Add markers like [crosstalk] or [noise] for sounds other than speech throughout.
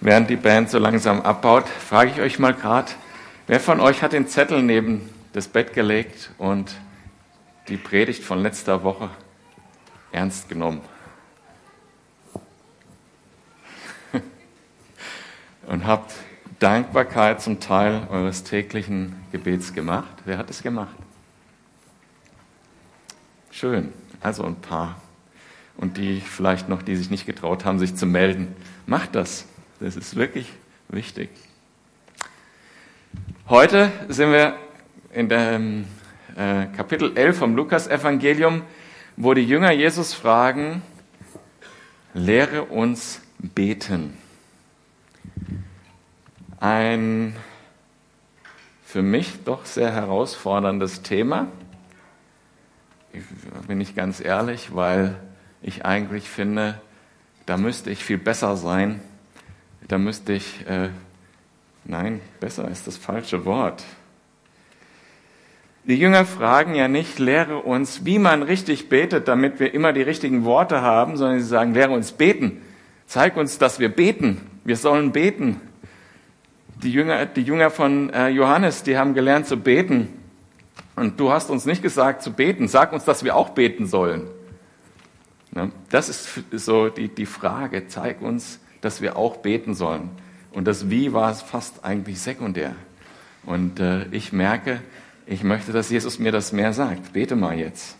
während die Band so langsam abbaut, frage ich euch mal gerade, wer von euch hat den Zettel neben das Bett gelegt und die Predigt von letzter Woche ernst genommen? [laughs] und habt Dankbarkeit zum Teil eures täglichen Gebets gemacht? Wer hat es gemacht? Schön, also ein paar. Und die vielleicht noch, die sich nicht getraut haben, sich zu melden. Macht das. Das ist wirklich wichtig. Heute sind wir in dem äh, Kapitel 11 vom Lukas-Evangelium, wo die Jünger Jesus fragen, lehre uns beten. Ein für mich doch sehr herausforderndes Thema, bin ich ganz ehrlich, weil ich eigentlich finde, da müsste ich viel besser sein. Da müsste ich, äh, nein, besser ist das falsche Wort. Die Jünger fragen ja nicht, lehre uns, wie man richtig betet, damit wir immer die richtigen Worte haben, sondern sie sagen, lehre uns beten. Zeig uns, dass wir beten. Wir sollen beten. Die Jünger, die Jünger von äh, Johannes, die haben gelernt zu beten. Und du hast uns nicht gesagt zu beten. Sag uns, dass wir auch beten sollen. Das ist so die, die Frage. Zeig uns, dass wir auch beten sollen. Und das Wie war fast eigentlich sekundär. Und äh, ich merke, ich möchte, dass Jesus mir das mehr sagt. Bete mal jetzt.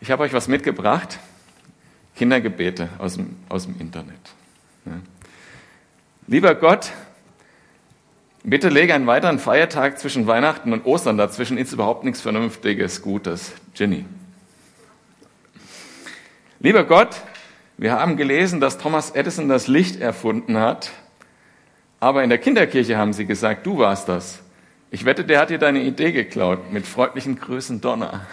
Ich habe euch was mitgebracht. Kindergebete aus dem, aus dem Internet. Ja. Lieber Gott, Bitte lege einen weiteren Feiertag zwischen Weihnachten und Ostern dazwischen, ist überhaupt nichts Vernünftiges, Gutes. Ginny. Lieber Gott, wir haben gelesen, dass Thomas Edison das Licht erfunden hat, aber in der Kinderkirche haben sie gesagt, du warst das. Ich wette, der hat dir deine Idee geklaut. Mit freundlichen Grüßen Donner.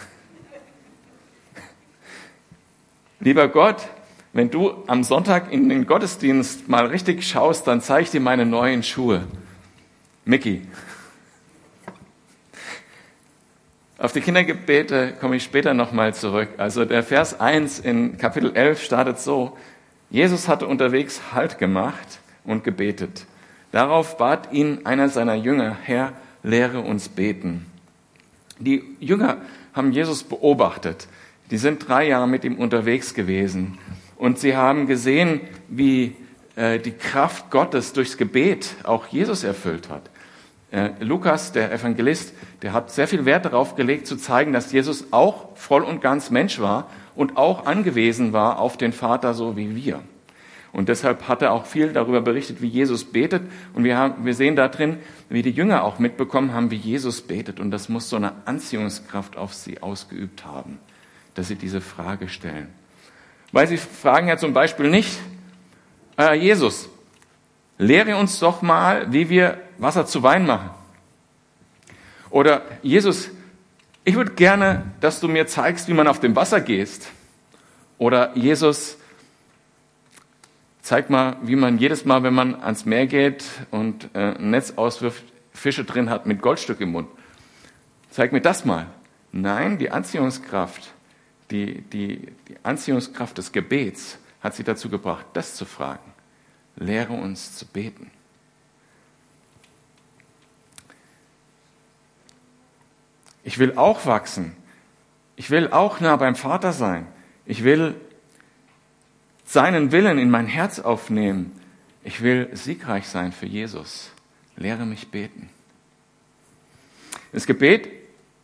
[laughs] Lieber Gott, wenn du am Sonntag in den Gottesdienst mal richtig schaust, dann zeige ich dir meine neuen Schuhe. Mickey. Auf die Kindergebete komme ich später nochmal zurück. Also der Vers 1 in Kapitel 11 startet so. Jesus hatte unterwegs Halt gemacht und gebetet. Darauf bat ihn einer seiner Jünger, Herr, lehre uns beten. Die Jünger haben Jesus beobachtet. Die sind drei Jahre mit ihm unterwegs gewesen. Und sie haben gesehen, wie äh, die Kraft Gottes durchs Gebet auch Jesus erfüllt hat. Äh, Lukas, der Evangelist, der hat sehr viel Wert darauf gelegt, zu zeigen, dass Jesus auch voll und ganz Mensch war und auch angewiesen war auf den Vater, so wie wir. Und deshalb hat er auch viel darüber berichtet, wie Jesus betet. Und wir, haben, wir sehen da drin, wie die Jünger auch mitbekommen haben, wie Jesus betet. Und das muss so eine Anziehungskraft auf sie ausgeübt haben, dass sie diese Frage stellen. Weil sie fragen ja zum Beispiel nicht, äh, Jesus, lehre uns doch mal, wie wir Wasser zu Wein machen. Oder Jesus, ich würde gerne, dass du mir zeigst, wie man auf dem Wasser gehst. Oder Jesus, zeig mal, wie man jedes Mal, wenn man ans Meer geht und äh, ein Netz auswirft, Fische drin hat mit Goldstück im Mund. Zeig mir das mal. Nein, die Anziehungskraft, die, die, die Anziehungskraft des Gebets hat sie dazu gebracht, das zu fragen. Lehre uns zu beten. Ich will auch wachsen. Ich will auch nah beim Vater sein. Ich will seinen Willen in mein Herz aufnehmen. Ich will siegreich sein für Jesus. Lehre mich beten. Das Gebet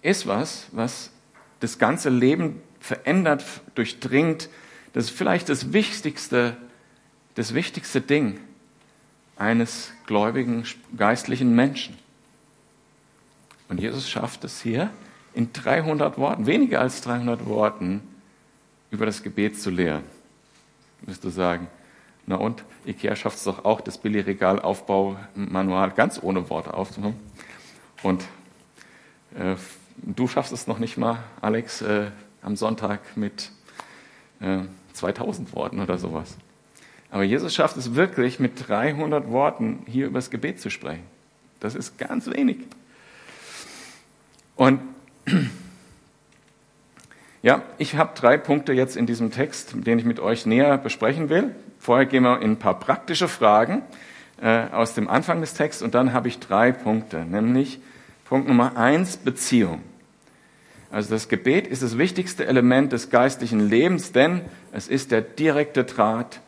ist was, was das ganze Leben verändert, durchdringt. Das ist vielleicht das wichtigste, das wichtigste Ding eines gläubigen, geistlichen Menschen. Und Jesus schafft es hier in 300 Worten, weniger als 300 Worten, über das Gebet zu lehren. Müsst du sagen, na und, Ikea schafft es doch auch, das Billigregalaufbaumanual ganz ohne Worte aufzunehmen. Und äh, du schaffst es noch nicht mal, Alex, äh, am Sonntag mit äh, 2000 Worten oder sowas. Aber Jesus schafft es wirklich, mit 300 Worten hier über das Gebet zu sprechen. Das ist ganz wenig. Und [clears throat] Ja, ich habe drei Punkte jetzt in diesem Text, den ich mit euch näher besprechen will. Vorher gehen wir in ein paar praktische Fragen äh, aus dem Anfang des Texts und dann habe ich drei Punkte, nämlich Punkt Nummer eins, Beziehung. Also das Gebet ist das wichtigste Element des geistlichen Lebens, denn es ist der direkte Draht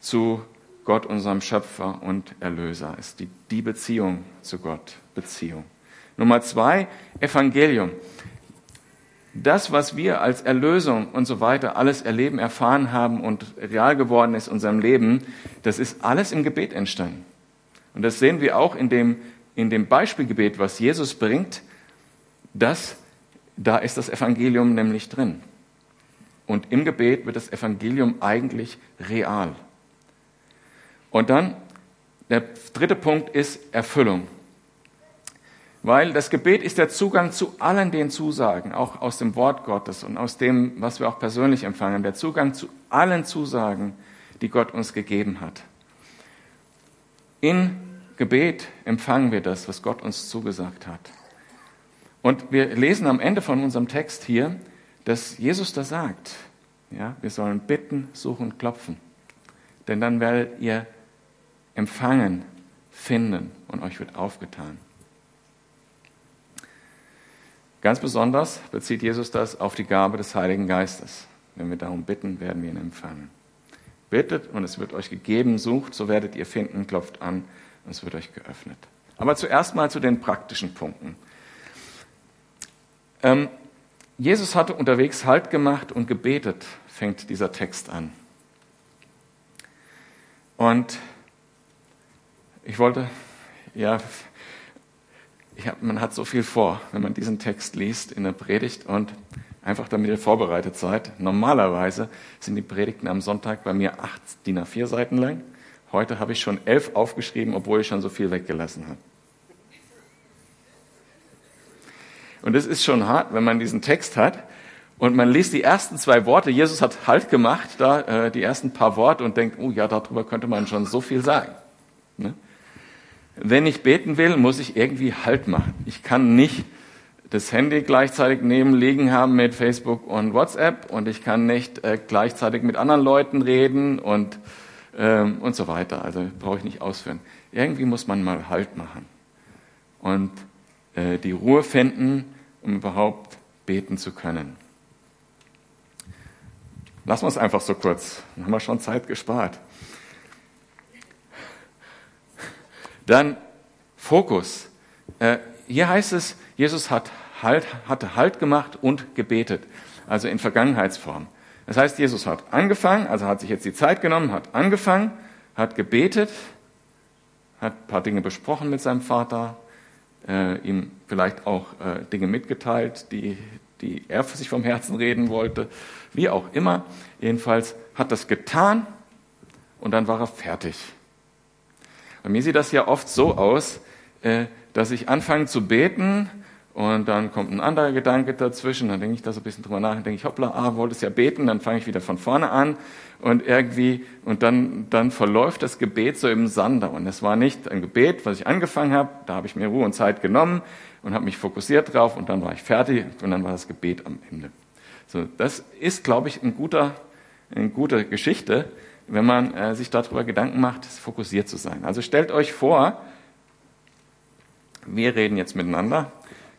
zu Gott, unserem Schöpfer und Erlöser. Ist die, die Beziehung zu Gott, Beziehung. Nummer zwei, Evangelium das, was wir als Erlösung und so weiter alles erleben, erfahren haben und real geworden ist in unserem Leben, das ist alles im Gebet entstanden. Und das sehen wir auch in dem, in dem Beispielgebet, was Jesus bringt, dass da ist das Evangelium nämlich drin. Und im Gebet wird das Evangelium eigentlich real. Und dann der dritte Punkt ist Erfüllung. Weil das Gebet ist der Zugang zu allen den Zusagen, auch aus dem Wort Gottes und aus dem, was wir auch persönlich empfangen, der Zugang zu allen Zusagen, die Gott uns gegeben hat. In Gebet empfangen wir das, was Gott uns zugesagt hat. Und wir lesen am Ende von unserem Text hier, dass Jesus da sagt, ja, wir sollen bitten, suchen, klopfen. Denn dann werdet ihr empfangen, finden und euch wird aufgetan. Ganz besonders bezieht Jesus das auf die Gabe des Heiligen Geistes. Wenn wir darum bitten, werden wir ihn empfangen. Bittet und es wird euch gegeben, sucht, so werdet ihr finden, klopft an und es wird euch geöffnet. Aber zuerst mal zu den praktischen Punkten. Ähm, Jesus hatte unterwegs Halt gemacht und gebetet, fängt dieser Text an. Und ich wollte, ja, hab, man hat so viel vor, wenn man diesen Text liest in der Predigt und einfach damit ihr vorbereitet seid. Normalerweise sind die Predigten am Sonntag bei mir acht DIN A4 Seiten lang. Heute habe ich schon elf aufgeschrieben, obwohl ich schon so viel weggelassen habe. Und es ist schon hart, wenn man diesen Text hat und man liest die ersten zwei Worte. Jesus hat Halt gemacht, da äh, die ersten paar Worte und denkt, oh ja, darüber könnte man schon so viel sagen. Ne? Wenn ich beten will, muss ich irgendwie Halt machen. Ich kann nicht das Handy gleichzeitig neben liegen haben mit Facebook und WhatsApp und ich kann nicht äh, gleichzeitig mit anderen Leuten reden und, ähm, und so weiter. Also brauche ich nicht ausführen. Irgendwie muss man mal Halt machen und äh, die Ruhe finden, um überhaupt beten zu können. Lassen wir es einfach so kurz. Dann haben wir schon Zeit gespart. Dann Fokus. Äh, hier heißt es, Jesus hat halt, hatte Halt gemacht und gebetet, also in Vergangenheitsform. Das heißt, Jesus hat angefangen, also hat sich jetzt die Zeit genommen, hat angefangen, hat gebetet, hat ein paar Dinge besprochen mit seinem Vater, äh, ihm vielleicht auch äh, Dinge mitgeteilt, die, die er für sich vom Herzen reden wollte, wie auch immer. Jedenfalls hat das getan und dann war er fertig. Bei mir sieht das ja oft so aus, äh, dass ich anfange zu beten und dann kommt ein anderer Gedanke dazwischen, dann denke ich da so ein bisschen drüber nach und denke ich, hoppla, ah, wolltest ja beten, dann fange ich wieder von vorne an und irgendwie, und dann, dann verläuft das Gebet so im Sande. Und es war nicht ein Gebet, was ich angefangen habe, da habe ich mir Ruhe und Zeit genommen und habe mich fokussiert drauf und dann war ich fertig und dann war das Gebet am Ende. So, das ist, glaube ich, ein guter, eine gute Geschichte, wenn man äh, sich darüber Gedanken macht, fokussiert zu sein. Also stellt euch vor, wir reden jetzt miteinander,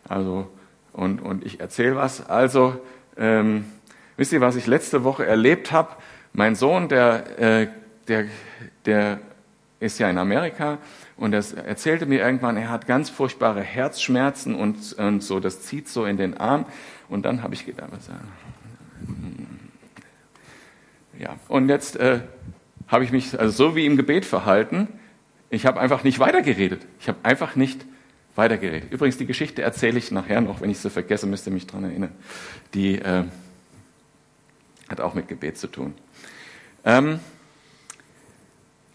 also und, und ich erzähle was. Also ähm, wisst ihr, was ich letzte Woche erlebt habe? Mein Sohn, der, äh, der, der ist ja in Amerika und er erzählte mir irgendwann, er hat ganz furchtbare Herzschmerzen und, und so, das zieht so in den Arm. Und dann habe ich gedacht, was, ja, und jetzt äh, habe ich mich also so wie im Gebet verhalten. Ich habe einfach nicht weitergeredet. Ich habe einfach nicht weitergeredet. Übrigens, die Geschichte erzähle ich nachher noch, wenn ich sie vergesse, müsst ihr mich dran erinnern. Die äh, hat auch mit Gebet zu tun. Ähm,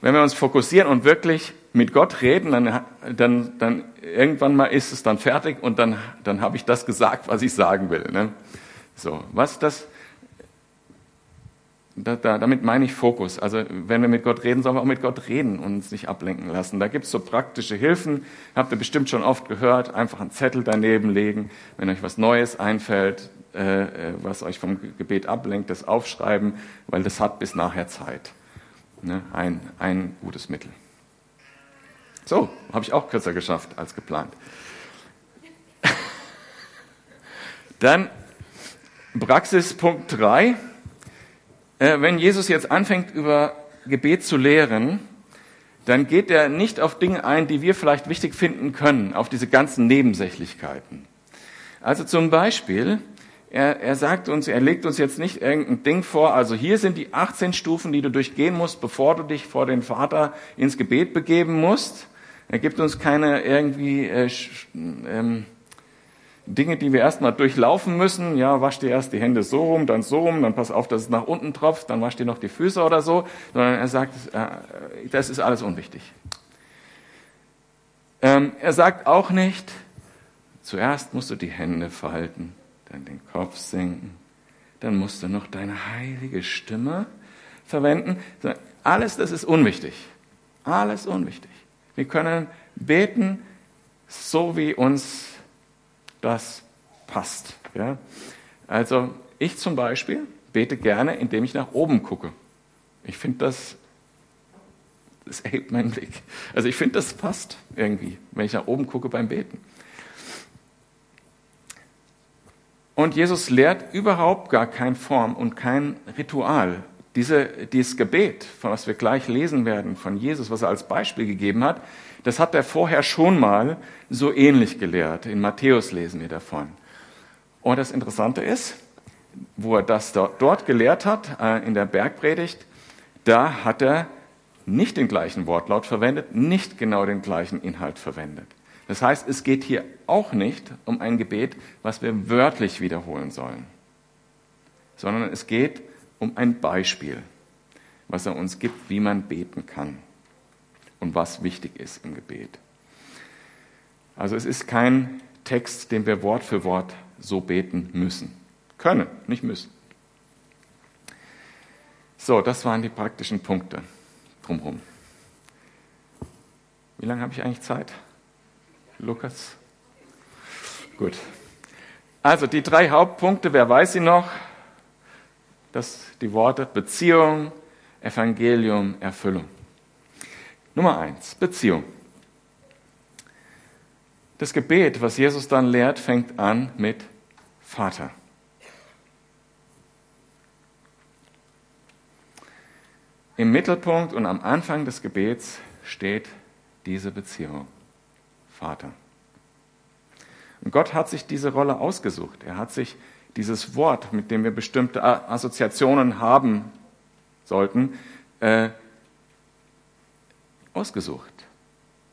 wenn wir uns fokussieren und wirklich mit Gott reden, dann, dann, dann irgendwann mal ist es dann fertig und dann, dann habe ich das gesagt, was ich sagen will. Ne? So, was das da, da, damit meine ich Fokus. Also wenn wir mit Gott reden, sollen wir auch mit Gott reden und uns nicht ablenken lassen. Da gibt es so praktische Hilfen, habt ihr bestimmt schon oft gehört, einfach einen Zettel daneben legen, wenn euch was Neues einfällt, äh, was euch vom Gebet ablenkt, das aufschreiben, weil das hat bis nachher Zeit. Ne? Ein, ein gutes Mittel. So, habe ich auch kürzer geschafft als geplant. [laughs] Dann Praxispunkt 3. Äh, wenn Jesus jetzt anfängt, über Gebet zu lehren, dann geht er nicht auf Dinge ein, die wir vielleicht wichtig finden können, auf diese ganzen Nebensächlichkeiten. Also zum Beispiel, er, er sagt uns, er legt uns jetzt nicht irgendein Ding vor, also hier sind die 18 Stufen, die du durchgehen musst, bevor du dich vor den Vater ins Gebet begeben musst. Er gibt uns keine irgendwie äh, ähm, Dinge, die wir erstmal durchlaufen müssen. Ja, wasch dir erst die Hände so rum, dann so rum, dann pass auf, dass es nach unten tropft, dann wasch dir noch die Füße oder so. Sondern er sagt, äh, das ist alles unwichtig. Ähm, er sagt auch nicht, zuerst musst du die Hände falten, dann den Kopf senken, dann musst du noch deine heilige Stimme verwenden. Alles das ist unwichtig. Alles unwichtig. Wir können beten, so wie uns das passt. Ja? Also ich zum Beispiel bete gerne, indem ich nach oben gucke. Ich finde das, das erhebt meinen Blick. Also ich finde, das passt irgendwie, wenn ich nach oben gucke beim Beten. Und Jesus lehrt überhaupt gar keine Form und kein Ritual. Diese, dieses Gebet, von was wir gleich lesen werden, von Jesus, was er als Beispiel gegeben hat, das hat er vorher schon mal so ähnlich gelehrt. In Matthäus lesen wir davon. Und das Interessante ist, wo er das dort gelehrt hat, äh, in der Bergpredigt, da hat er nicht den gleichen Wortlaut verwendet, nicht genau den gleichen Inhalt verwendet. Das heißt, es geht hier auch nicht um ein Gebet, was wir wörtlich wiederholen sollen, sondern es geht um ein Beispiel, was er uns gibt, wie man beten kann und was wichtig ist im Gebet. Also es ist kein Text, den wir Wort für Wort so beten müssen. Können, nicht müssen. So, das waren die praktischen Punkte drumherum. Wie lange habe ich eigentlich Zeit? Lukas? Gut. Also die drei Hauptpunkte, wer weiß sie noch? Das, die Worte Beziehung, Evangelium, Erfüllung. Nummer eins, Beziehung. Das Gebet, was Jesus dann lehrt, fängt an mit Vater. Im Mittelpunkt und am Anfang des Gebets steht diese Beziehung. Vater. Und Gott hat sich diese Rolle ausgesucht. Er hat sich dieses Wort, mit dem wir bestimmte Assoziationen haben sollten, äh, ausgesucht.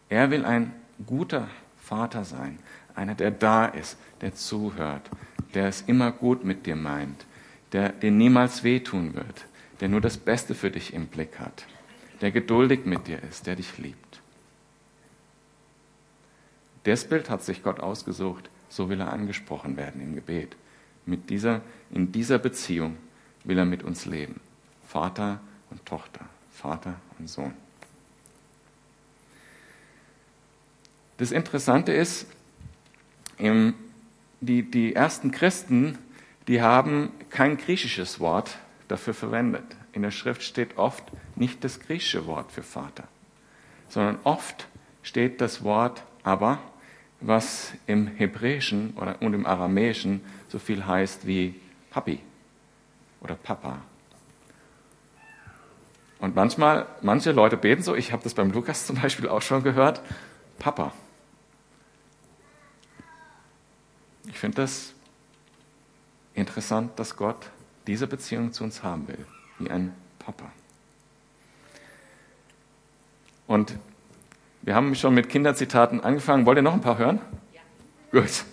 Er will ein guter Vater sein, einer, der da ist, der zuhört, der es immer gut mit dir meint, der dir niemals wehtun wird, der nur das Beste für dich im Blick hat, der geduldig mit dir ist, der dich liebt. Das Bild hat sich Gott ausgesucht, so will er angesprochen werden im Gebet. Mit dieser, in dieser Beziehung will er mit uns leben. Vater und Tochter, Vater und Sohn. Das Interessante ist, die, die ersten Christen, die haben kein griechisches Wort dafür verwendet. In der Schrift steht oft nicht das griechische Wort für Vater, sondern oft steht das Wort aber, was im Hebräischen und im Aramäischen so viel heißt wie Papi oder Papa. Und manchmal, manche Leute beten so, ich habe das beim Lukas zum Beispiel auch schon gehört, Papa. Ich finde das interessant, dass Gott diese Beziehung zu uns haben will, wie ein Papa. Und wir haben schon mit Kinderzitaten angefangen. Wollt ihr noch ein paar hören? Ja. Gut.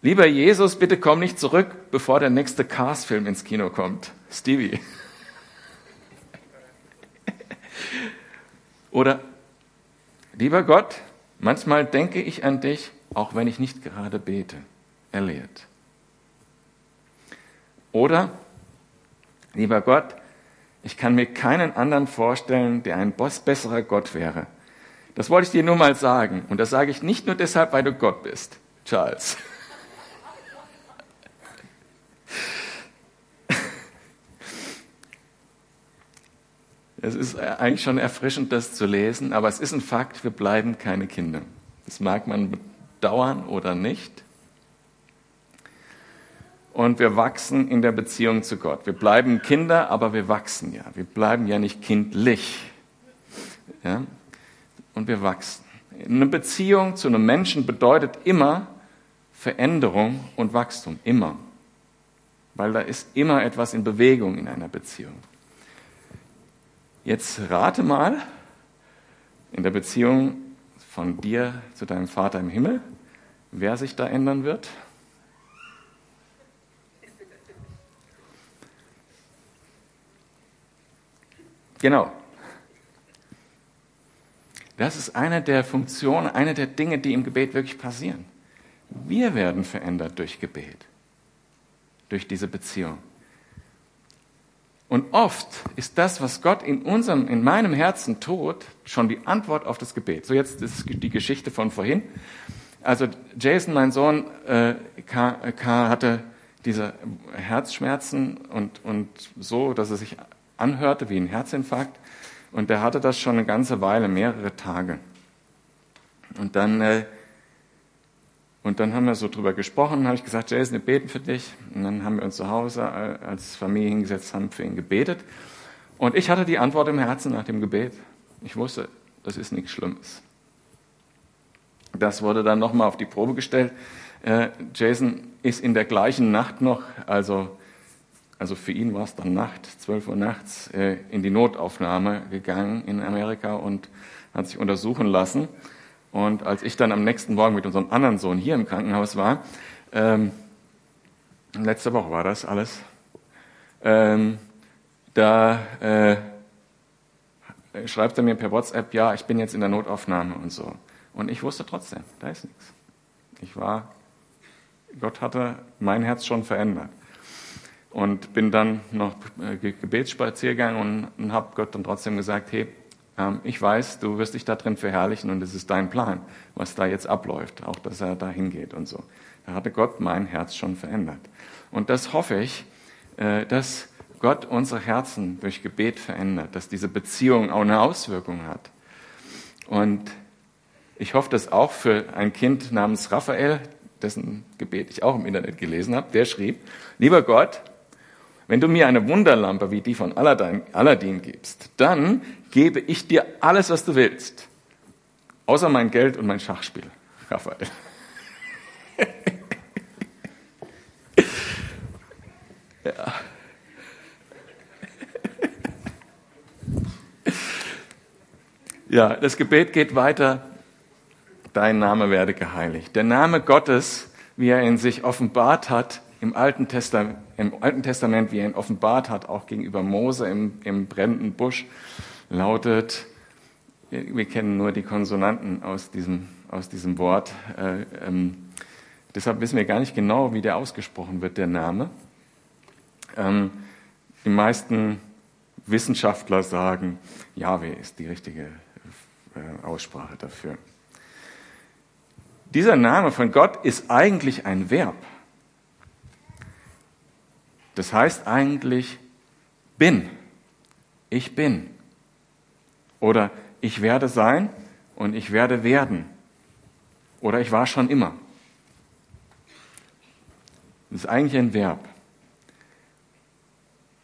Lieber Jesus, bitte komm nicht zurück, bevor der nächste Cars-Film ins Kino kommt. Stevie. [laughs] Oder, lieber Gott, manchmal denke ich an dich, auch wenn ich nicht gerade bete. Elliot. Oder, lieber Gott, ich kann mir keinen anderen vorstellen, der ein besserer Gott wäre. Das wollte ich dir nur mal sagen. Und das sage ich nicht nur deshalb, weil du Gott bist, Charles. Es ist eigentlich schon erfrischend, das zu lesen, aber es ist ein Fakt, wir bleiben keine Kinder. Das mag man bedauern oder nicht. Und wir wachsen in der Beziehung zu Gott. Wir bleiben Kinder, aber wir wachsen ja. Wir bleiben ja nicht kindlich. Ja? Und wir wachsen. Eine Beziehung zu einem Menschen bedeutet immer Veränderung und Wachstum. Immer. Weil da ist immer etwas in Bewegung in einer Beziehung. Jetzt rate mal in der Beziehung von dir zu deinem Vater im Himmel, wer sich da ändern wird. Genau. Das ist eine der Funktionen, eine der Dinge, die im Gebet wirklich passieren. Wir werden verändert durch Gebet, durch diese Beziehung. Und oft ist das, was Gott in unserem, in meinem Herzen tut, schon die Antwort auf das Gebet. So jetzt ist die Geschichte von vorhin. Also Jason, mein Sohn, äh, hatte diese Herzschmerzen und, und so, dass er sich anhörte wie ein Herzinfarkt. Und der hatte das schon eine ganze Weile, mehrere Tage. Und dann, äh, und dann haben wir so drüber gesprochen, habe ich gesagt, Jason, wir beten für dich. Und dann haben wir uns zu Hause äh, als Familie hingesetzt, haben für ihn gebetet. Und ich hatte die Antwort im Herzen nach dem Gebet. Ich wusste, das ist nichts Schlimmes. Das wurde dann nochmal auf die Probe gestellt. Äh, Jason ist in der gleichen Nacht noch, also also für ihn war es dann Nacht, 12 Uhr nachts, äh, in die Notaufnahme gegangen in Amerika und hat sich untersuchen lassen. Und als ich dann am nächsten Morgen mit unserem anderen Sohn hier im Krankenhaus war, ähm, letzte Woche war das alles, ähm, da äh, schreibt er mir per WhatsApp, ja, ich bin jetzt in der Notaufnahme und so. Und ich wusste trotzdem, da ist nichts. Ich war, Gott hatte mein Herz schon verändert und bin dann noch äh, Gebetsspaziergang und, habe Gott dann trotzdem gesagt, hey, ähm, ich weiß, du wirst dich da drin verherrlichen und es ist dein Plan, was da jetzt abläuft, auch dass er da hingeht und so. Da hatte Gott mein Herz schon verändert. Und das hoffe ich, äh, dass Gott unsere Herzen durch Gebet verändert, dass diese Beziehung auch eine Auswirkung hat. Und ich hoffe das auch für ein Kind namens Raphael, dessen Gebet ich auch im Internet gelesen habe. Der schrieb, lieber Gott, wenn du mir eine Wunderlampe wie die von Aladdin, gibst, dann gebe ich dir alles, was du willst. Außer mein Geld und mein Schachspiel. Raphael. ja. ja, das Gebet geht weiter. Dein Name werde geheiligt. Der Name Gottes, wie er in sich offenbart hat, im Alten, Testament, im Alten Testament, wie er ihn offenbart hat, auch gegenüber Mose im, im brennenden Busch, lautet, wir kennen nur die Konsonanten aus diesem, aus diesem Wort. Äh, ähm, deshalb wissen wir gar nicht genau, wie der ausgesprochen wird, der Name. Ähm, die meisten Wissenschaftler sagen, Yahweh ist die richtige äh, Aussprache dafür. Dieser Name von Gott ist eigentlich ein Verb. Das heißt eigentlich bin. Ich bin. Oder ich werde sein und ich werde werden. Oder ich war schon immer. Das ist eigentlich ein Verb.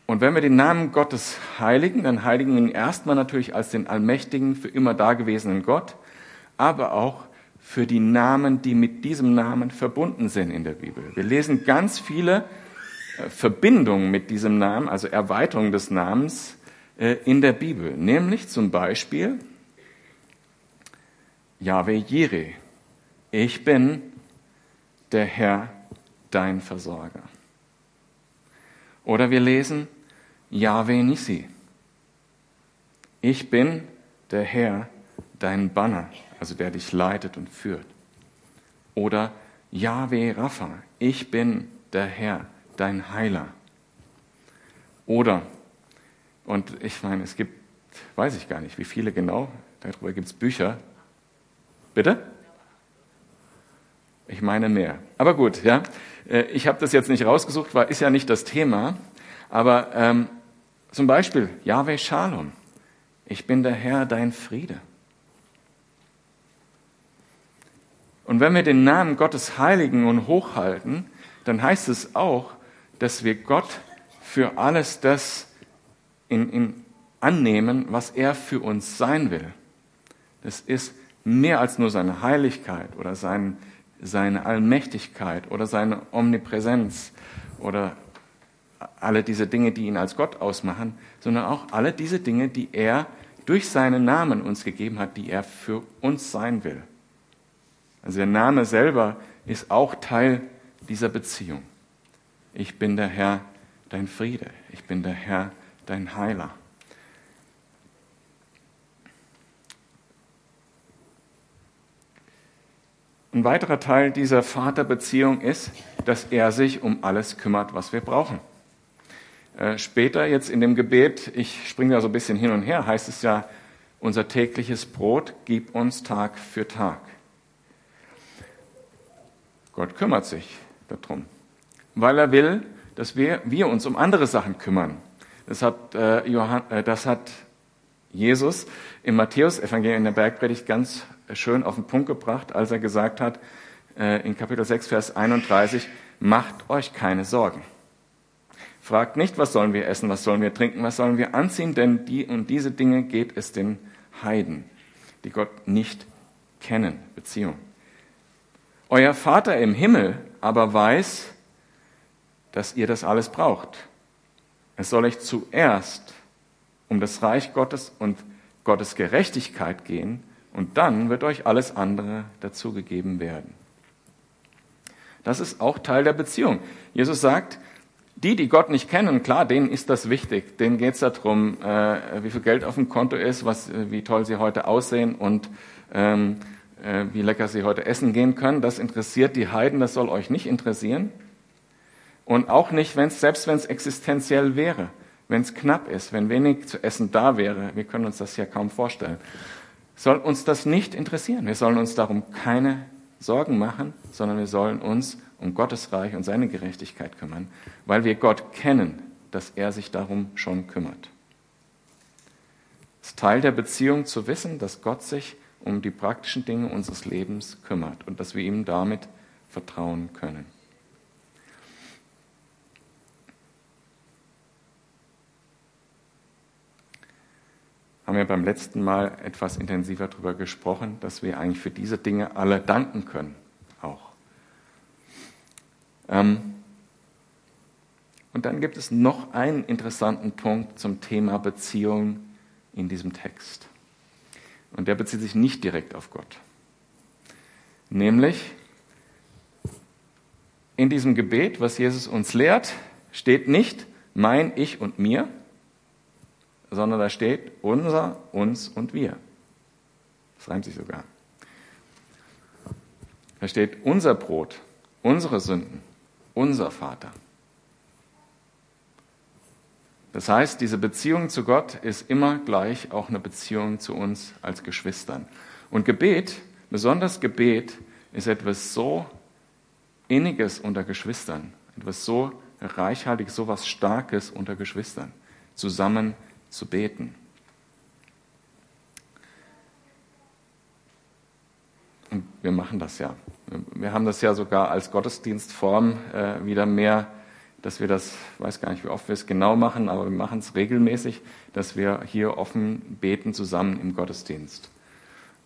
Und wenn wir den Namen Gottes heiligen, dann heiligen wir ihn erstmal natürlich als den allmächtigen, für immer dagewesenen Gott, aber auch für die Namen, die mit diesem Namen verbunden sind in der Bibel. Wir lesen ganz viele Verbindung mit diesem Namen, also Erweiterung des Namens äh, in der Bibel. Nämlich zum Beispiel Yahweh Jireh. Ich bin der Herr, dein Versorger. Oder wir lesen Yahweh Nissi. Ich bin der Herr, dein Banner, also der dich leitet und führt. Oder Yahweh Rapha. Ich bin der Herr, dein Heiler. Oder, und ich meine, es gibt, weiß ich gar nicht, wie viele genau, darüber gibt es Bücher. Bitte? Ich meine mehr. Aber gut, ja. Äh, ich habe das jetzt nicht rausgesucht, weil ist ja nicht das Thema. Aber ähm, zum Beispiel Yahweh Shalom. Ich bin der Herr, dein Friede. Und wenn wir den Namen Gottes heiligen und hochhalten, dann heißt es auch, dass wir Gott für alles das in, in annehmen, was er für uns sein will. Das ist mehr als nur seine Heiligkeit oder sein, seine Allmächtigkeit oder seine Omnipräsenz oder alle diese Dinge, die ihn als Gott ausmachen, sondern auch alle diese Dinge, die er durch seinen Namen uns gegeben hat, die er für uns sein will. Also der Name selber ist auch Teil dieser Beziehung. Ich bin der Herr, dein Friede. Ich bin der Herr, dein Heiler. Ein weiterer Teil dieser Vaterbeziehung ist, dass er sich um alles kümmert, was wir brauchen. Äh, später jetzt in dem Gebet, ich springe da so ein bisschen hin und her, heißt es ja, unser tägliches Brot gib uns Tag für Tag. Gott kümmert sich darum, weil er will, dass wir, wir uns um andere Sachen kümmern. Das hat, äh, Johann, äh, das hat Jesus im Matthäus-Evangelium in der Bergpredigt ganz schön auf den Punkt gebracht, als er gesagt hat, äh, in Kapitel 6, Vers 31, macht euch keine Sorgen. Fragt nicht, was sollen wir essen, was sollen wir trinken, was sollen wir anziehen, denn die und diese Dinge geht es den Heiden, die Gott nicht kennen, Beziehung. Euer Vater im Himmel aber weiß, dass ihr das alles braucht. Es soll euch zuerst um das Reich Gottes und Gottes Gerechtigkeit gehen, und dann wird euch alles andere dazugegeben werden. Das ist auch Teil der Beziehung. Jesus sagt, die, die Gott nicht kennen, klar, denen ist das wichtig. Denen geht es darum, äh, wie viel Geld auf dem Konto ist, was, äh, wie toll sie heute aussehen und ähm, äh, wie lecker sie heute essen gehen können. Das interessiert die Heiden, das soll euch nicht interessieren. Und auch nicht, wenn's, selbst wenn es existenziell wäre, wenn es knapp ist, wenn wenig zu essen da wäre. Wir können uns das ja kaum vorstellen soll uns das nicht interessieren. Wir sollen uns darum keine Sorgen machen, sondern wir sollen uns um Gottes Reich und seine Gerechtigkeit kümmern, weil wir Gott kennen, dass er sich darum schon kümmert. Es ist Teil der Beziehung zu wissen, dass Gott sich um die praktischen Dinge unseres Lebens kümmert und dass wir ihm damit vertrauen können. Haben wir beim letzten Mal etwas intensiver darüber gesprochen, dass wir eigentlich für diese Dinge alle danken können. Auch. Ähm und dann gibt es noch einen interessanten Punkt zum Thema Beziehung in diesem Text. Und der bezieht sich nicht direkt auf Gott. Nämlich in diesem Gebet, was Jesus uns lehrt, steht nicht mein, ich und mir, sondern da steht unser, uns und wir. Das reimt sich sogar. Da steht unser Brot, unsere Sünden, unser Vater. Das heißt, diese Beziehung zu Gott ist immer gleich auch eine Beziehung zu uns als Geschwistern. Und Gebet, besonders Gebet, ist etwas so Inniges unter Geschwistern, etwas so Reichhaltiges, so was Starkes unter Geschwistern, zusammen zu beten. Und wir machen das ja. Wir haben das ja sogar als Gottesdienstform äh, wieder mehr, dass wir das, weiß gar nicht, wie oft wir es genau machen, aber wir machen es regelmäßig, dass wir hier offen beten zusammen im Gottesdienst.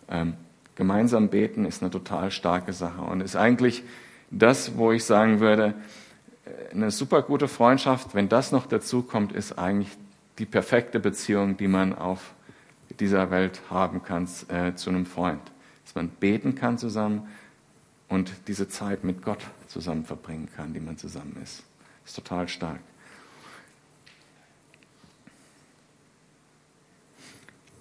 Ähm, gemeinsam beten ist eine total starke Sache und ist eigentlich das, wo ich sagen würde, äh, eine super gute Freundschaft, wenn das noch dazu kommt, ist eigentlich die perfekte Beziehung, die man auf dieser Welt haben kann äh, zu einem Freund. Dass man beten kann zusammen und diese Zeit mit Gott zusammen verbringen kann, die man zusammen ist. Das ist total stark.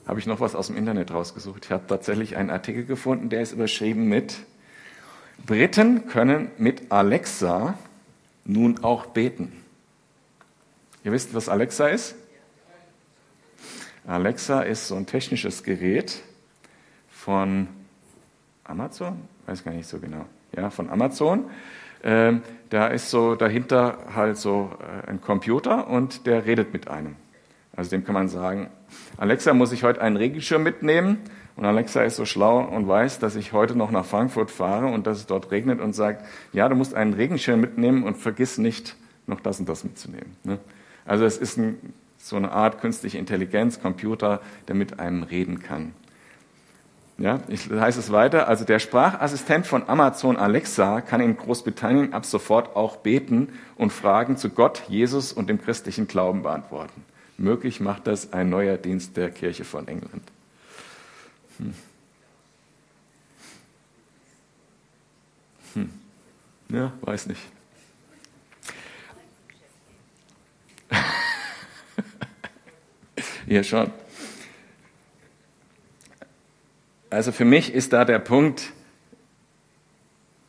Habe ich noch was aus dem Internet rausgesucht? Ich habe tatsächlich einen Artikel gefunden, der ist überschrieben mit Briten können mit Alexa nun auch beten. Ihr wisst, was Alexa ist? Alexa ist so ein technisches Gerät von Amazon, weiß gar nicht so genau, ja, von Amazon. Ähm, da ist so dahinter halt so äh, ein Computer und der redet mit einem. Also dem kann man sagen, Alexa, muss ich heute einen Regenschirm mitnehmen? Und Alexa ist so schlau und weiß, dass ich heute noch nach Frankfurt fahre und dass es dort regnet und sagt, ja, du musst einen Regenschirm mitnehmen und vergiss nicht, noch das und das mitzunehmen. Ne? Also es ist ein, so eine Art künstliche Intelligenz, Computer, der mit einem reden kann. Ja, ich heiße es weiter. Also der Sprachassistent von Amazon Alexa kann in Großbritannien ab sofort auch beten und Fragen zu Gott, Jesus und dem christlichen Glauben beantworten. Möglich macht das ein neuer Dienst der Kirche von England. Hm. Hm. Ja, weiß nicht. Ja, schon. Also für mich ist da der Punkt,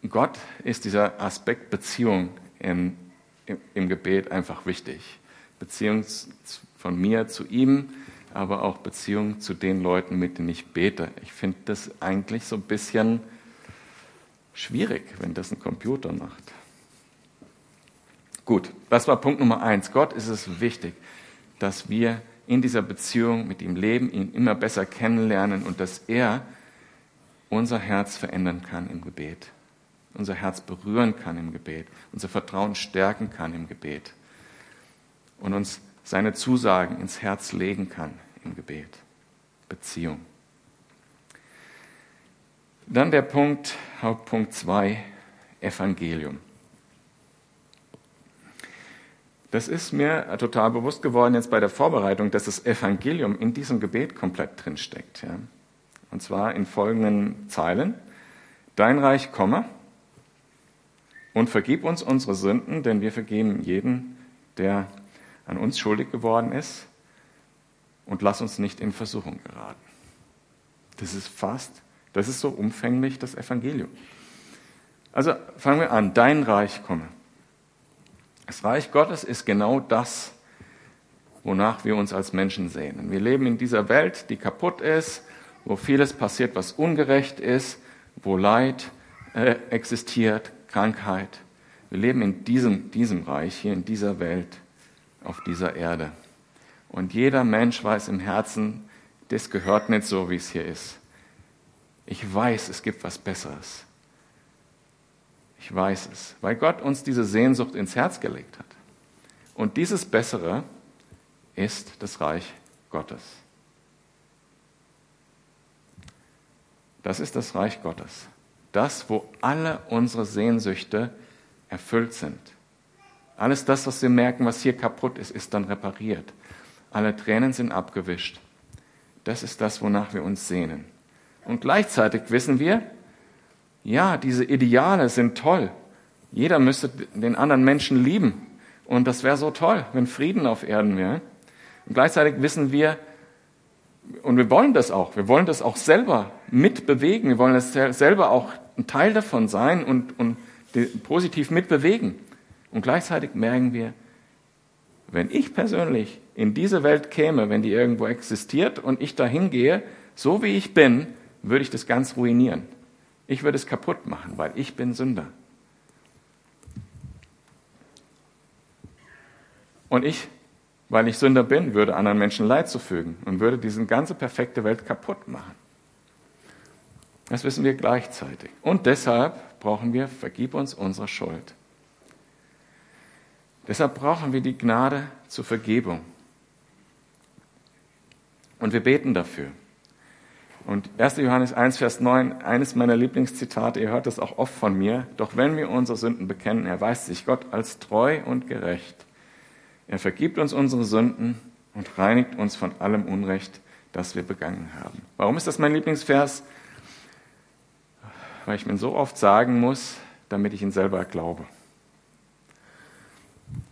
Gott ist dieser Aspekt Beziehung im, im, im Gebet einfach wichtig. Beziehung von mir zu ihm, aber auch Beziehung zu den Leuten, mit denen ich bete. Ich finde das eigentlich so ein bisschen schwierig, wenn das ein Computer macht. Gut, das war Punkt Nummer eins. Gott ist es wichtig, dass wir in dieser Beziehung mit ihm leben, ihn immer besser kennenlernen und dass er unser Herz verändern kann im Gebet, unser Herz berühren kann im Gebet, unser Vertrauen stärken kann im Gebet und uns seine Zusagen ins Herz legen kann im Gebet. Beziehung. Dann der Punkt, Hauptpunkt 2, Evangelium. Das ist mir total bewusst geworden jetzt bei der Vorbereitung, dass das Evangelium in diesem Gebet komplett drin steckt. Ja. Und zwar in folgenden Zeilen. Dein Reich komme und vergib uns unsere Sünden, denn wir vergeben jeden, der an uns schuldig geworden ist und lass uns nicht in Versuchung geraten. Das ist fast, das ist so umfänglich das Evangelium. Also fangen wir an, dein Reich komme. Das Reich Gottes ist genau das, wonach wir uns als Menschen sehnen. Wir leben in dieser Welt, die kaputt ist, wo vieles passiert, was ungerecht ist, wo Leid äh, existiert, Krankheit. Wir leben in diesem, diesem Reich hier, in dieser Welt auf dieser Erde. Und jeder Mensch weiß im Herzen, das gehört nicht so, wie es hier ist. Ich weiß, es gibt was Besseres. Ich weiß es, weil Gott uns diese Sehnsucht ins Herz gelegt hat. Und dieses Bessere ist das Reich Gottes. Das ist das Reich Gottes. Das, wo alle unsere Sehnsüchte erfüllt sind. Alles das, was wir merken, was hier kaputt ist, ist dann repariert. Alle Tränen sind abgewischt. Das ist das, wonach wir uns sehnen. Und gleichzeitig wissen wir, ja, diese Ideale sind toll. Jeder müsste den anderen Menschen lieben. Und das wäre so toll, wenn Frieden auf Erden wäre. Und gleichzeitig wissen wir, und wir wollen das auch, wir wollen das auch selber mitbewegen, wir wollen das selber auch ein Teil davon sein und, und positiv mitbewegen. Und gleichzeitig merken wir, wenn ich persönlich in diese Welt käme, wenn die irgendwo existiert und ich dahin gehe, so wie ich bin, würde ich das ganz ruinieren. Ich würde es kaputt machen, weil ich bin Sünder. Und ich, weil ich Sünder bin, würde anderen Menschen Leid zufügen und würde diese ganze perfekte Welt kaputt machen. Das wissen wir gleichzeitig. Und deshalb brauchen wir, vergib uns unsere Schuld. Deshalb brauchen wir die Gnade zur Vergebung. Und wir beten dafür. Und 1. Johannes 1, Vers 9, eines meiner Lieblingszitate, ihr hört das auch oft von mir, doch wenn wir unsere Sünden bekennen, erweist sich Gott als treu und gerecht. Er vergibt uns unsere Sünden und reinigt uns von allem Unrecht, das wir begangen haben. Warum ist das mein Lieblingsvers? Weil ich mir so oft sagen muss, damit ich ihn selber glaube.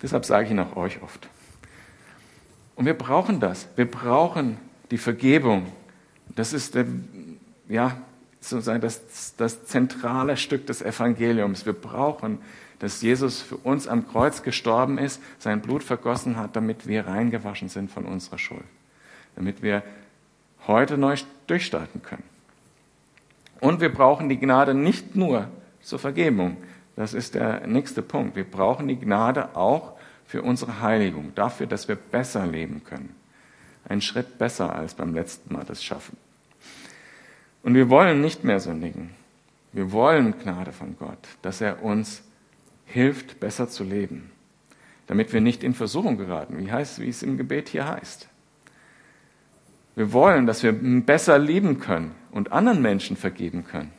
Deshalb sage ich ihn auch euch oft. Und wir brauchen das. Wir brauchen die Vergebung. Das ist der, ja, sozusagen das, das zentrale Stück des Evangeliums. Wir brauchen, dass Jesus für uns am Kreuz gestorben ist, sein Blut vergossen hat, damit wir reingewaschen sind von unserer Schuld. Damit wir heute neu durchstarten können. Und wir brauchen die Gnade nicht nur zur Vergebung, das ist der nächste Punkt. Wir brauchen die Gnade auch für unsere Heiligung, dafür, dass wir besser leben können. Einen Schritt besser als beim letzten Mal das schaffen. Und wir wollen nicht mehr sündigen. Wir wollen Gnade von Gott, dass er uns hilft, besser zu leben, damit wir nicht in Versuchung geraten, wie, heißt, wie es im Gebet hier heißt. Wir wollen, dass wir besser lieben können und anderen Menschen vergeben können.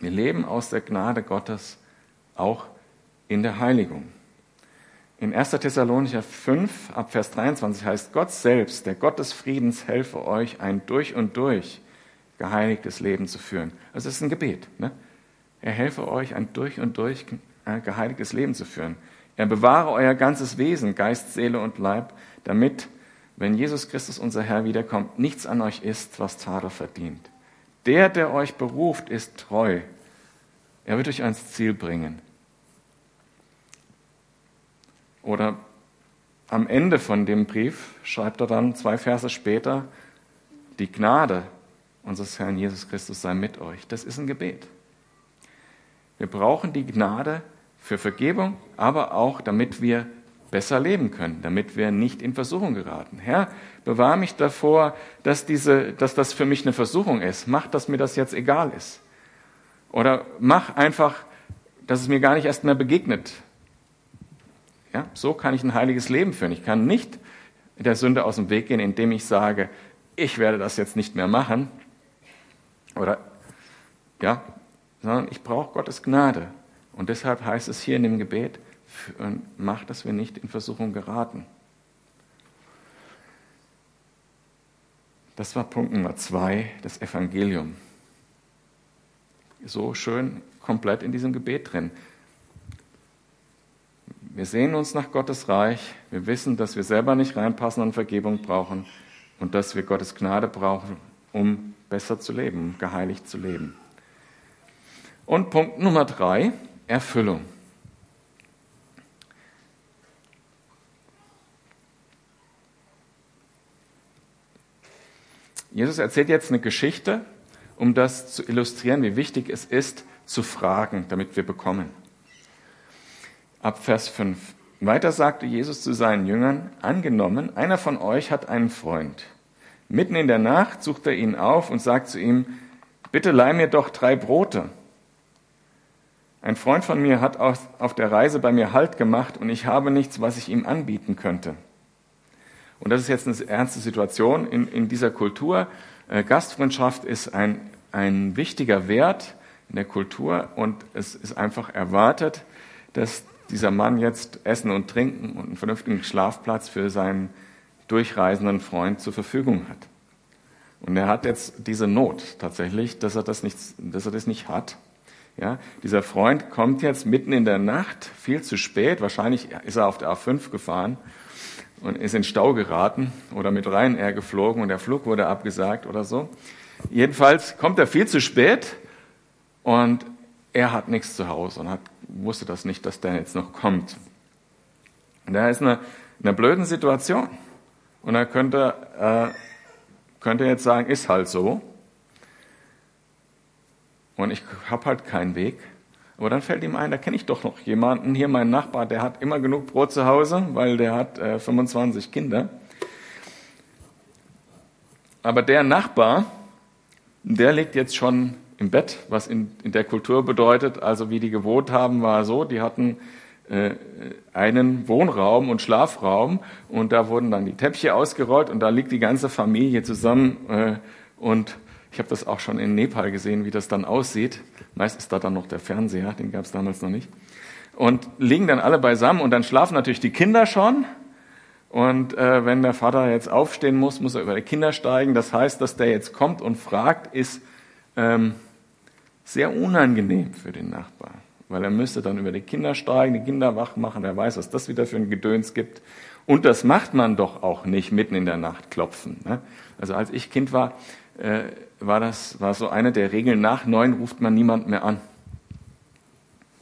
Wir leben aus der Gnade Gottes auch in der Heiligung. In 1. Thessalonicher 5 ab Vers 23 heißt, Gott selbst, der Gott des Friedens, helfe euch, ein durch und durch geheiligtes Leben zu führen. Also es ist ein Gebet. Ne? Er helfe euch, ein durch und durch äh, geheiligtes Leben zu führen. Er bewahre euer ganzes Wesen, Geist, Seele und Leib, damit, wenn Jesus Christus, unser Herr, wiederkommt, nichts an euch ist, was Tadel verdient. Der, der euch beruft, ist treu. Er wird euch ans Ziel bringen. Oder am Ende von dem Brief schreibt er dann zwei Verse später, die Gnade unseres Herrn Jesus Christus sei mit euch. Das ist ein Gebet. Wir brauchen die Gnade für Vergebung, aber auch damit wir besser leben können, damit wir nicht in Versuchung geraten. Herr, bewahre mich davor, dass, diese, dass das für mich eine Versuchung ist. Mach, dass mir das jetzt egal ist. Oder mach einfach, dass es mir gar nicht erst mehr begegnet, ja, so kann ich ein heiliges Leben führen. Ich kann nicht der Sünde aus dem Weg gehen, indem ich sage, ich werde das jetzt nicht mehr machen. Oder, ja, sondern ich brauche Gottes Gnade. Und deshalb heißt es hier in dem Gebet, mach, dass wir nicht in Versuchung geraten. Das war Punkt Nummer zwei, das Evangelium. So schön komplett in diesem Gebet drin. Wir sehen uns nach Gottes Reich. Wir wissen, dass wir selber nicht reinpassen und Vergebung brauchen und dass wir Gottes Gnade brauchen, um besser zu leben, um geheiligt zu leben. Und Punkt Nummer drei, Erfüllung. Jesus erzählt jetzt eine Geschichte, um das zu illustrieren, wie wichtig es ist, zu fragen, damit wir bekommen ab Vers 5. Weiter sagte Jesus zu seinen Jüngern, angenommen, einer von euch hat einen Freund. Mitten in der Nacht sucht er ihn auf und sagt zu ihm, bitte leih mir doch drei Brote. Ein Freund von mir hat auf der Reise bei mir Halt gemacht und ich habe nichts, was ich ihm anbieten könnte. Und das ist jetzt eine ernste Situation in, in dieser Kultur. Äh, Gastfreundschaft ist ein, ein wichtiger Wert in der Kultur und es ist einfach erwartet, dass dieser Mann jetzt Essen und Trinken und einen vernünftigen Schlafplatz für seinen durchreisenden Freund zur Verfügung hat. Und er hat jetzt diese Not tatsächlich, dass er das nicht, dass er das nicht hat. Ja, dieser Freund kommt jetzt mitten in der Nacht, viel zu spät. Wahrscheinlich ist er auf der A5 gefahren und ist in Stau geraten oder mit Ryanair geflogen und der Flug wurde abgesagt oder so. Jedenfalls kommt er viel zu spät und er hat nichts zu Hause und hat wusste das nicht, dass der jetzt noch kommt. Und er ist in einer, in einer blöden Situation. Und er könnte, äh, könnte jetzt sagen, ist halt so. Und ich habe halt keinen Weg. Aber dann fällt ihm ein, da kenne ich doch noch jemanden, hier mein Nachbar, der hat immer genug Brot zu Hause, weil der hat äh, 25 Kinder. Aber der Nachbar, der liegt jetzt schon im Bett, was in, in der Kultur bedeutet, also wie die gewohnt haben, war so, die hatten äh, einen Wohnraum und Schlafraum und da wurden dann die Teppiche ausgerollt und da liegt die ganze Familie zusammen äh, und ich habe das auch schon in Nepal gesehen, wie das dann aussieht. Meist ist da dann noch der Fernseher, den gab es damals noch nicht. Und liegen dann alle beisammen und dann schlafen natürlich die Kinder schon. Und äh, wenn der Vater jetzt aufstehen muss, muss er über die Kinder steigen. Das heißt, dass der jetzt kommt und fragt, ist, ähm, sehr unangenehm für den Nachbar, weil er müsste dann über die Kinder steigen, die Kinder wach machen, wer weiß, was das wieder für ein Gedöns gibt. Und das macht man doch auch nicht mitten in der Nacht klopfen. Ne? Also als ich Kind war, äh, war das war so eine der Regeln, nach neun ruft man niemand mehr an.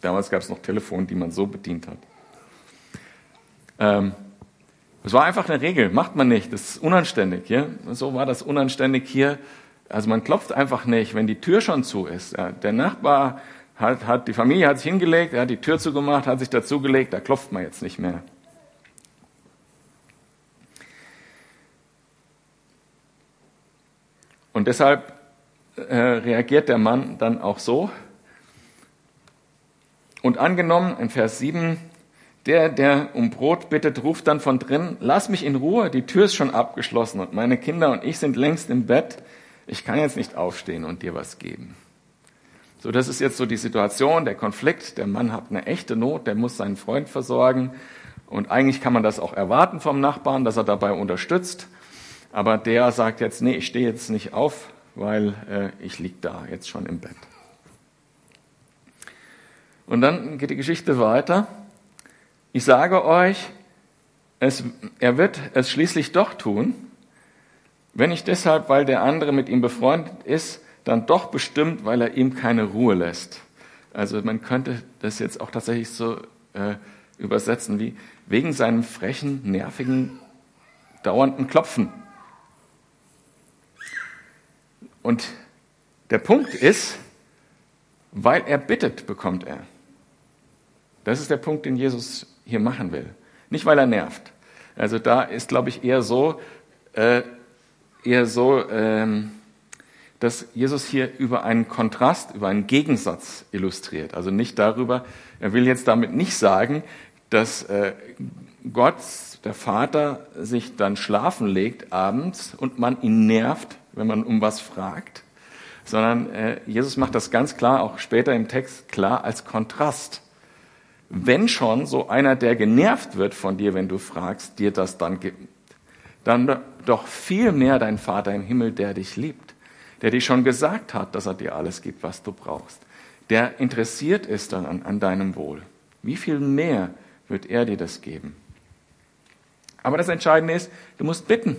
Damals gab es noch Telefone, die man so bedient hat. Ähm, es war einfach eine Regel, macht man nicht, das ist unanständig. Ja? So war das unanständig hier also man klopft einfach nicht, wenn die Tür schon zu ist. Der Nachbar hat, hat die Familie hat sich hingelegt, er hat die Tür zugemacht, hat sich dazugelegt, da klopft man jetzt nicht mehr. Und deshalb äh, reagiert der Mann dann auch so. Und angenommen, in Vers 7, der, der um Brot bittet, ruft dann von drin, lass mich in Ruhe, die Tür ist schon abgeschlossen und meine Kinder und ich sind längst im Bett. Ich kann jetzt nicht aufstehen und dir was geben. So, das ist jetzt so die Situation, der Konflikt. Der Mann hat eine echte Not, der muss seinen Freund versorgen. Und eigentlich kann man das auch erwarten vom Nachbarn, dass er dabei unterstützt. Aber der sagt jetzt, nee, ich stehe jetzt nicht auf, weil äh, ich lieg da jetzt schon im Bett. Und dann geht die Geschichte weiter. Ich sage euch, es, er wird es schließlich doch tun, wenn nicht deshalb, weil der andere mit ihm befreundet ist, dann doch bestimmt, weil er ihm keine Ruhe lässt. Also man könnte das jetzt auch tatsächlich so äh, übersetzen wie wegen seinem frechen, nervigen, dauernden Klopfen. Und der Punkt ist, weil er bittet, bekommt er. Das ist der Punkt, den Jesus hier machen will. Nicht, weil er nervt. Also da ist, glaube ich, eher so, äh, eher so, ähm, dass Jesus hier über einen Kontrast, über einen Gegensatz illustriert. Also nicht darüber, er will jetzt damit nicht sagen, dass äh, Gott, der Vater, sich dann schlafen legt abends und man ihn nervt, wenn man um was fragt, sondern äh, Jesus macht das ganz klar, auch später im Text klar als Kontrast. Wenn schon so einer, der genervt wird von dir, wenn du fragst, dir das dann gibt, dann doch viel mehr dein Vater im Himmel, der dich liebt der dir schon gesagt hat, dass er dir alles gibt, was du brauchst, der interessiert ist an, an deinem Wohl. Wie viel mehr wird er dir das geben? Aber das Entscheidende ist, du musst bitten.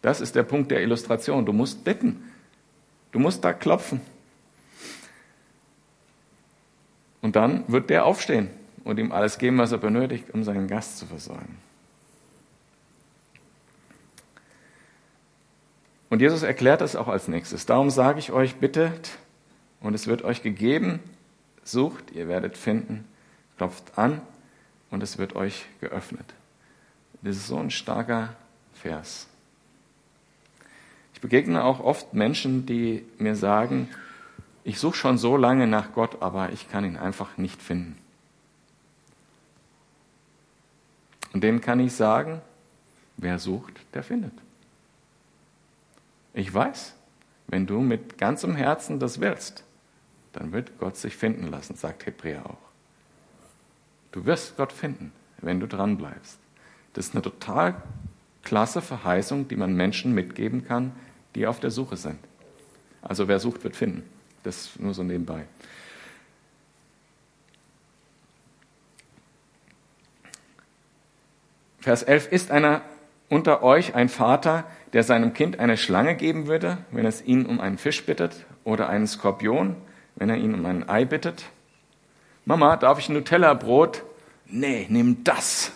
Das ist der Punkt der Illustration. Du musst bitten. Du musst da klopfen. Und dann wird der aufstehen und ihm alles geben, was er benötigt, um seinen Gast zu versorgen. Und Jesus erklärt das auch als nächstes. Darum sage ich euch, bittet und es wird euch gegeben, sucht, ihr werdet finden, klopft an und es wird euch geöffnet. Das ist so ein starker Vers. Ich begegne auch oft Menschen, die mir sagen, ich suche schon so lange nach Gott, aber ich kann ihn einfach nicht finden. Und denen kann ich sagen, wer sucht, der findet. Ich weiß, wenn du mit ganzem Herzen das willst, dann wird Gott sich finden lassen, sagt Hebräer auch. Du wirst Gott finden, wenn du dran bleibst. Das ist eine total klasse Verheißung, die man Menschen mitgeben kann, die auf der Suche sind. Also wer sucht, wird finden. Das nur so nebenbei. Vers 11 ist einer unter euch ein Vater, der seinem Kind eine Schlange geben würde, wenn es ihn um einen Fisch bittet, oder einen Skorpion, wenn er ihn um ein Ei bittet? Mama, darf ich ein Nutella-Brot? Nee, nimm das.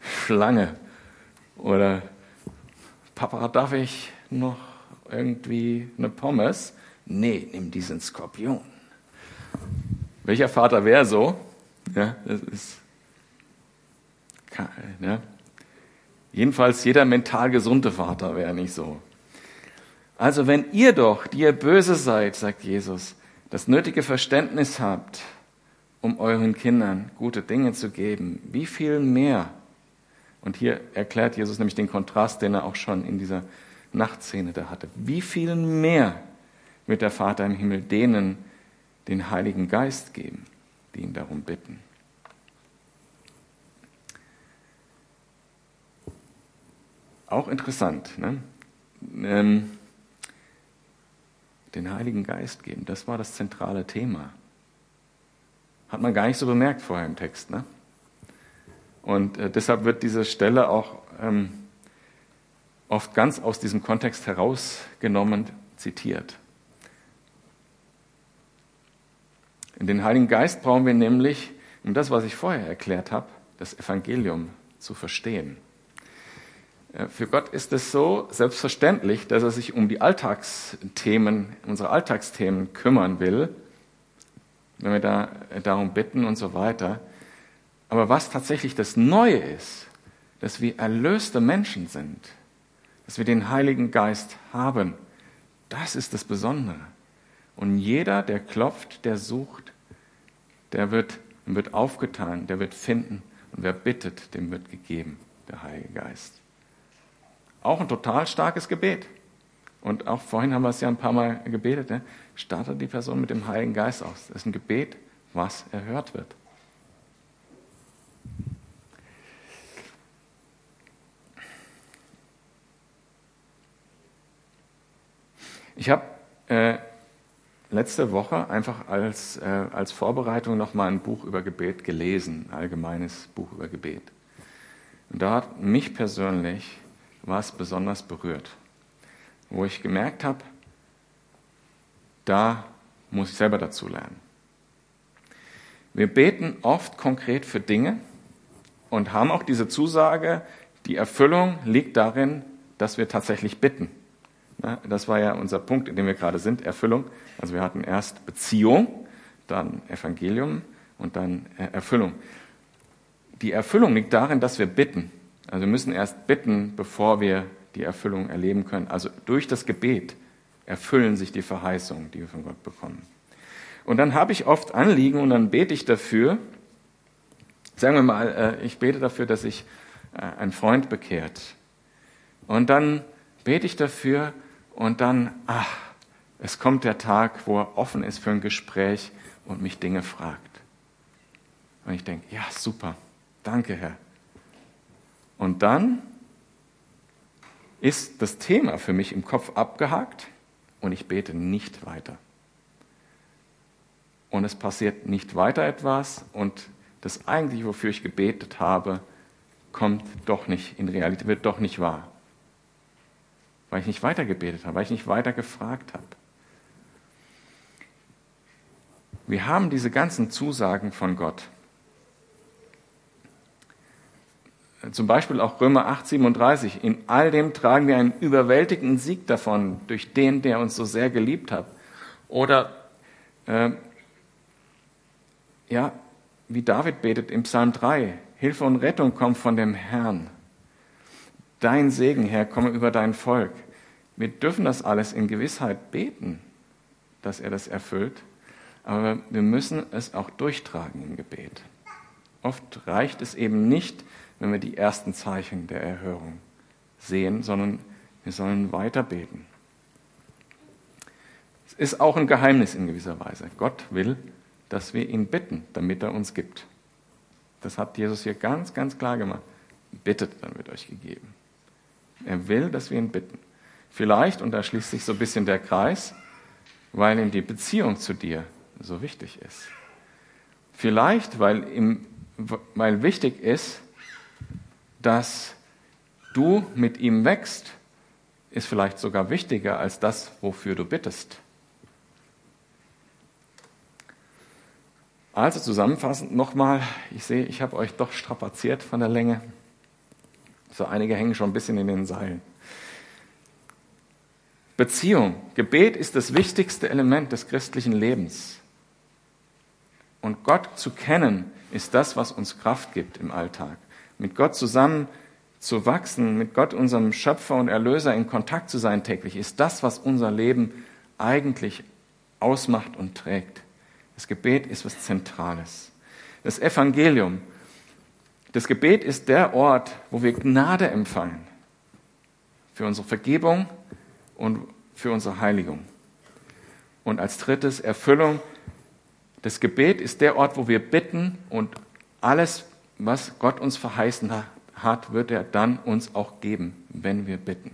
Schlange. Oder Papa, darf ich noch irgendwie eine Pommes? Nee, nimm diesen Skorpion. Welcher Vater wäre so? Ja, das ist. Ja, Jedenfalls jeder mental gesunde Vater wäre nicht so. Also wenn ihr doch, die ihr böse seid, sagt Jesus, das nötige Verständnis habt, um euren Kindern gute Dinge zu geben, wie viel mehr? Und hier erklärt Jesus nämlich den Kontrast, den er auch schon in dieser Nachtszene da hatte. Wie viel mehr wird der Vater im Himmel denen den Heiligen Geist geben, die ihn darum bitten? Auch interessant. Ne? Ähm, den Heiligen Geist geben, das war das zentrale Thema. Hat man gar nicht so bemerkt vorher im Text. Ne? Und äh, deshalb wird diese Stelle auch ähm, oft ganz aus diesem Kontext herausgenommen zitiert. In den Heiligen Geist brauchen wir nämlich, um das, was ich vorher erklärt habe, das Evangelium zu verstehen. Für Gott ist es so selbstverständlich, dass er sich um die Alltagsthemen, unsere Alltagsthemen kümmern will, wenn wir da darum bitten und so weiter. Aber was tatsächlich das Neue ist, dass wir erlöste Menschen sind, dass wir den Heiligen Geist haben. Das ist das Besondere. Und jeder, der klopft, der sucht, der wird, wird aufgetan, der wird finden. Und wer bittet, dem wird gegeben, der Heilige Geist. Auch ein total starkes Gebet. Und auch vorhin haben wir es ja ein paar Mal gebetet. Ne? Startet die Person mit dem Heiligen Geist aus. Das ist ein Gebet, was erhört wird. Ich habe äh, letzte Woche einfach als, äh, als Vorbereitung nochmal ein Buch über Gebet gelesen, ein allgemeines Buch über Gebet. Und da hat mich persönlich was besonders berührt, wo ich gemerkt habe, da muss ich selber dazu lernen. Wir beten oft konkret für Dinge und haben auch diese Zusage, die Erfüllung liegt darin, dass wir tatsächlich bitten. Das war ja unser Punkt, in dem wir gerade sind, Erfüllung. Also wir hatten erst Beziehung, dann Evangelium und dann Erfüllung. Die Erfüllung liegt darin, dass wir bitten. Also wir müssen erst bitten, bevor wir die Erfüllung erleben können. Also durch das Gebet erfüllen sich die Verheißungen, die wir von Gott bekommen. Und dann habe ich oft Anliegen und dann bete ich dafür. Sagen wir mal, äh, ich bete dafür, dass sich äh, ein Freund bekehrt. Und dann bete ich dafür, und dann, ach, es kommt der Tag, wo er offen ist für ein Gespräch und mich Dinge fragt. Und ich denke, ja, super, danke Herr. Und dann ist das Thema für mich im Kopf abgehakt und ich bete nicht weiter. Und es passiert nicht weiter etwas und das eigentlich, wofür ich gebetet habe, kommt doch nicht in Realität, wird doch nicht wahr weil ich nicht weitergebetet habe, weil ich nicht weiter gefragt habe. Wir haben diese ganzen Zusagen von Gott. Zum Beispiel auch Römer 8, 37. In all dem tragen wir einen überwältigenden Sieg davon, durch den, der uns so sehr geliebt hat. Oder, äh, ja, wie David betet im Psalm 3. Hilfe und Rettung kommt von dem Herrn. Dein Segen, Herr, komme über dein Volk. Wir dürfen das alles in Gewissheit beten, dass er das erfüllt, aber wir müssen es auch durchtragen im Gebet. Oft reicht es eben nicht, wenn wir die ersten Zeichen der Erhörung sehen, sondern wir sollen weiter beten. Es ist auch ein Geheimnis in gewisser Weise. Gott will, dass wir ihn bitten, damit er uns gibt. Das hat Jesus hier ganz, ganz klar gemacht. Bittet, dann wird euch gegeben. Er will, dass wir ihn bitten. Vielleicht, und da schließt sich so ein bisschen der Kreis, weil ihm die Beziehung zu dir so wichtig ist. Vielleicht, weil, ihm, weil wichtig ist, dass du mit ihm wächst, ist vielleicht sogar wichtiger als das, wofür du bittest. Also zusammenfassend nochmal, ich sehe, ich habe euch doch strapaziert von der Länge. So einige hängen schon ein bisschen in den Seilen. Beziehung. Gebet ist das wichtigste Element des christlichen Lebens. Und Gott zu kennen ist das, was uns Kraft gibt im Alltag. Mit Gott zusammen zu wachsen, mit Gott, unserem Schöpfer und Erlöser, in Kontakt zu sein täglich, ist das, was unser Leben eigentlich ausmacht und trägt. Das Gebet ist was Zentrales. Das Evangelium. Das Gebet ist der Ort, wo wir Gnade empfangen. Für unsere Vergebung, und für unsere Heiligung. Und als drittes Erfüllung. Das Gebet ist der Ort, wo wir bitten und alles, was Gott uns verheißen hat, wird er dann uns auch geben, wenn wir bitten.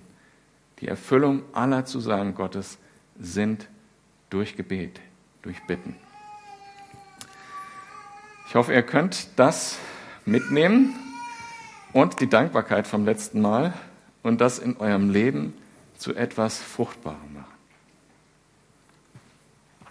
Die Erfüllung aller Zusagen Gottes sind durch Gebet, durch Bitten. Ich hoffe, ihr könnt das mitnehmen und die Dankbarkeit vom letzten Mal und das in eurem Leben zu etwas Fruchtbarem